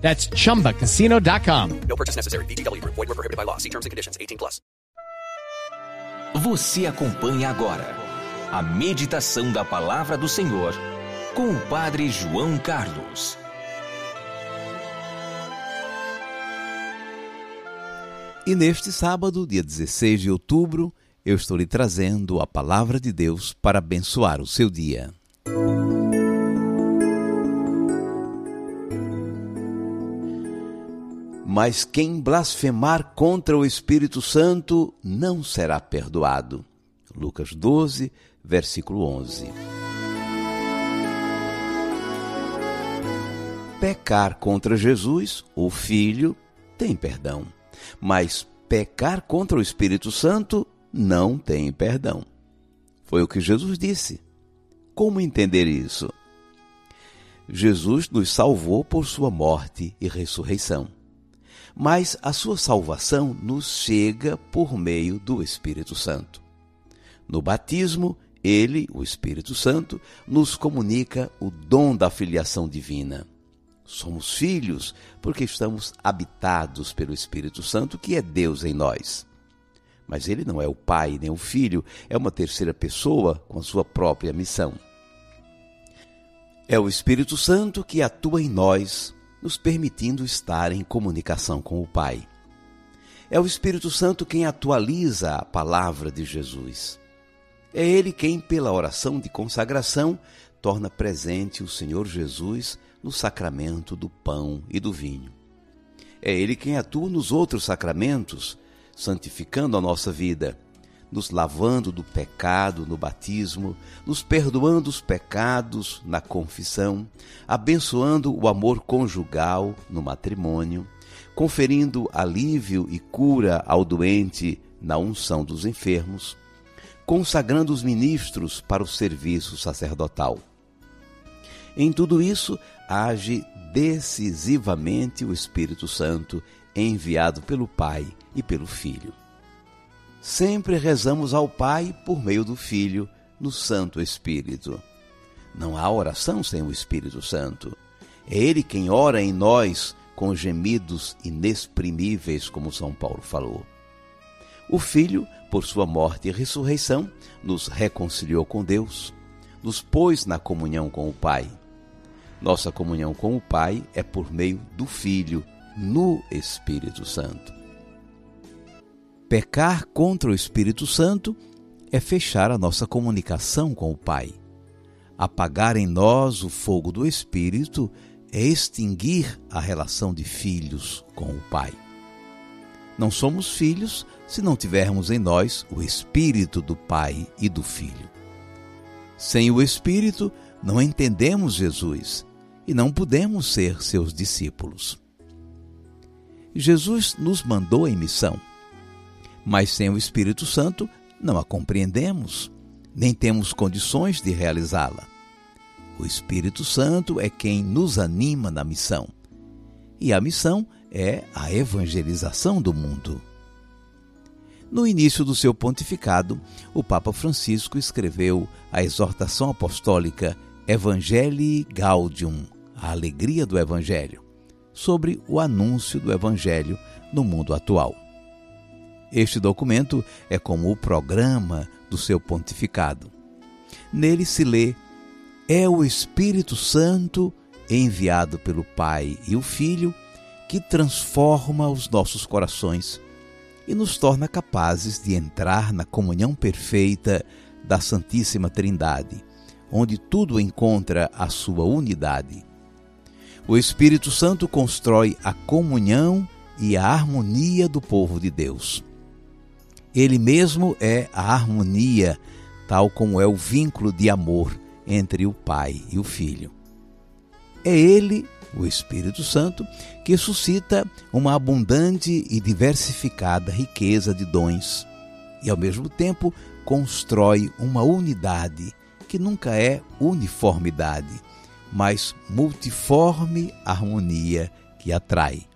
That's chumbacasino.com. No purchase necessary. VGW Group. Void were prohibited by law. See terms and conditions. 18 plus. Você acompanha agora a meditação da palavra do Senhor com o Padre João Carlos. E neste sábado, dia 16 de outubro, eu estou lhe trazendo a palavra de Deus para abençoar o seu dia. Mas quem blasfemar contra o Espírito Santo não será perdoado. Lucas 12, versículo 11. Pecar contra Jesus, o Filho, tem perdão, mas pecar contra o Espírito Santo não tem perdão. Foi o que Jesus disse. Como entender isso? Jesus nos salvou por sua morte e ressurreição mas a sua salvação nos chega por meio do Espírito Santo. No batismo, ele, o Espírito Santo, nos comunica o dom da filiação divina. Somos filhos porque estamos habitados pelo Espírito Santo, que é Deus em nós. Mas ele não é o Pai nem o Filho, é uma terceira pessoa com a sua própria missão. É o Espírito Santo que atua em nós nos permitindo estar em comunicação com o Pai. É o Espírito Santo quem atualiza a palavra de Jesus. É Ele quem, pela oração de consagração, torna presente o Senhor Jesus no sacramento do pão e do vinho. É Ele quem atua nos outros sacramentos, santificando a nossa vida nos lavando do pecado no batismo, nos perdoando os pecados na confissão, abençoando o amor conjugal no matrimônio, conferindo alívio e cura ao doente na unção dos enfermos, consagrando os ministros para o serviço sacerdotal. Em tudo isso, age decisivamente o Espírito Santo, enviado pelo Pai e pelo Filho sempre rezamos ao Pai por meio do Filho, no Santo Espírito. Não há oração sem o Espírito Santo. É Ele quem ora em nós com gemidos inexprimíveis, como São Paulo falou. O Filho, por sua morte e ressurreição, nos reconciliou com Deus, nos pôs na comunhão com o Pai. Nossa comunhão com o Pai é por meio do Filho, no Espírito Santo. Pecar contra o Espírito Santo é fechar a nossa comunicação com o Pai. Apagar em nós o fogo do Espírito é extinguir a relação de filhos com o Pai. Não somos filhos se não tivermos em nós o Espírito do Pai e do Filho. Sem o Espírito, não entendemos Jesus e não podemos ser seus discípulos. Jesus nos mandou em missão mas sem o Espírito Santo não a compreendemos, nem temos condições de realizá-la. O Espírito Santo é quem nos anima na missão. E a missão é a evangelização do mundo. No início do seu pontificado, o Papa Francisco escreveu a exortação apostólica Evangelii Gaudium, a alegria do Evangelho, sobre o anúncio do Evangelho no mundo atual. Este documento é como o programa do seu pontificado. Nele se lê: é o Espírito Santo enviado pelo Pai e o Filho que transforma os nossos corações e nos torna capazes de entrar na comunhão perfeita da Santíssima Trindade, onde tudo encontra a sua unidade. O Espírito Santo constrói a comunhão e a harmonia do povo de Deus. Ele mesmo é a harmonia, tal como é o vínculo de amor entre o Pai e o Filho. É Ele o Espírito Santo, que suscita uma abundante e diversificada riqueza de dons e, ao mesmo tempo, constrói uma unidade que nunca é uniformidade, mas multiforme harmonia que atrai.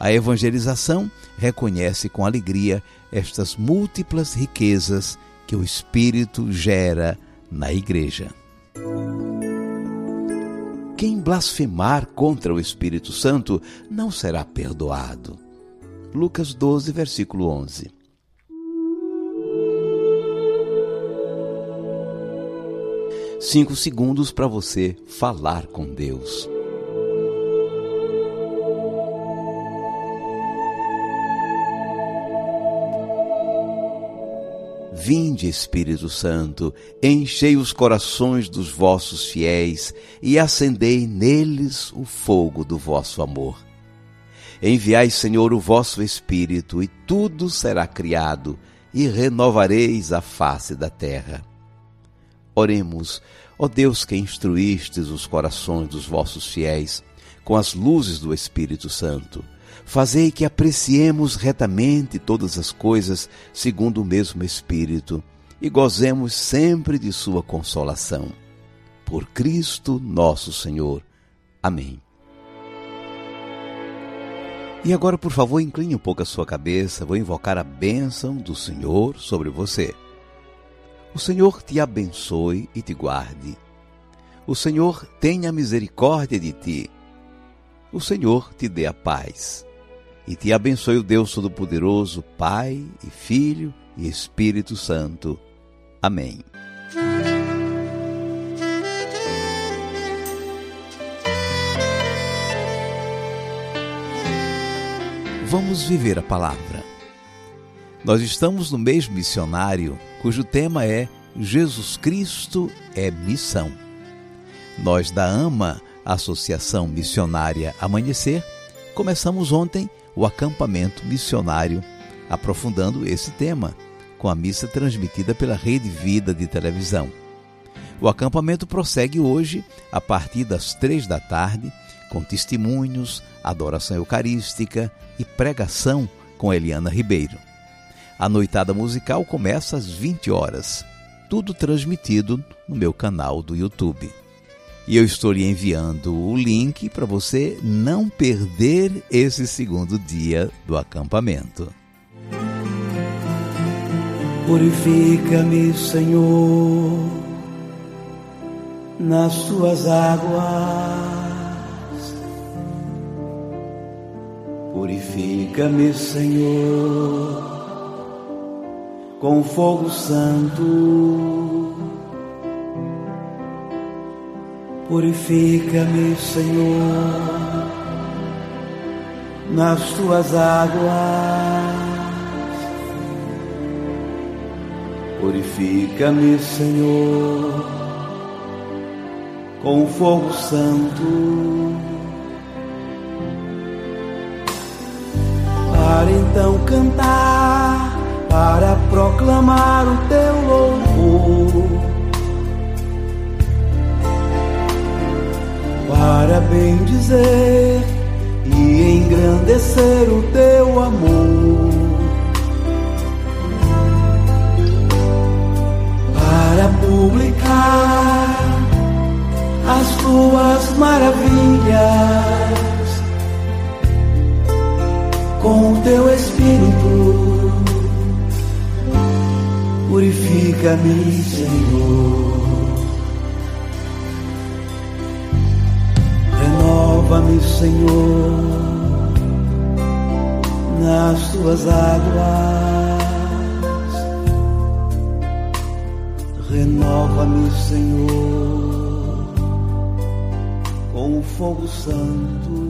A evangelização reconhece com alegria estas múltiplas riquezas que o Espírito gera na Igreja. Quem blasfemar contra o Espírito Santo não será perdoado. Lucas 12, versículo 11. Cinco segundos para você falar com Deus. Vinde, Espírito Santo, enchei os corações dos vossos fiéis e acendei neles o fogo do vosso amor. Enviai, Senhor, o vosso Espírito, e tudo será criado, e renovareis a face da terra. Oremos, ó Deus que instruístes os corações dos vossos fiéis com as luzes do Espírito Santo Fazei que apreciemos retamente todas as coisas segundo o mesmo Espírito e gozemos sempre de Sua consolação. Por Cristo nosso Senhor. Amém. E agora, por favor, incline um pouco a sua cabeça, vou invocar a bênção do Senhor sobre você. O Senhor te abençoe e te guarde. O Senhor tenha misericórdia de ti. O Senhor te dê a paz e te abençoe o Deus Todo-Poderoso, Pai e Filho e Espírito Santo. Amém. Vamos viver a palavra. Nós estamos no mês missionário, cujo tema é Jesus Cristo é missão. Nós da AMA, Associação Missionária Amanhecer, começamos ontem o acampamento missionário, aprofundando esse tema com a missa transmitida pela Rede Vida de televisão. O acampamento prossegue hoje a partir das três da tarde, com testemunhos, adoração eucarística e pregação com Eliana Ribeiro. A noitada musical começa às 20 horas, tudo transmitido no meu canal do YouTube. E eu estou lhe enviando o link para você não perder esse segundo dia do acampamento. Purifica-me, Senhor, nas tuas águas. Purifica-me, Senhor, com fogo santo Purifica-me, Senhor, nas tuas águas. Purifica-me, Senhor, com fogo santo. Para então cantar, para proclamar o teu louvor para bem dizer e engrandecer o teu amor. Para publicar as tuas maravilhas com o teu Espírito. Purifica-me, Senhor. Renova-me, Senhor, nas tuas águas. Renova-me, Senhor, com o fogo santo.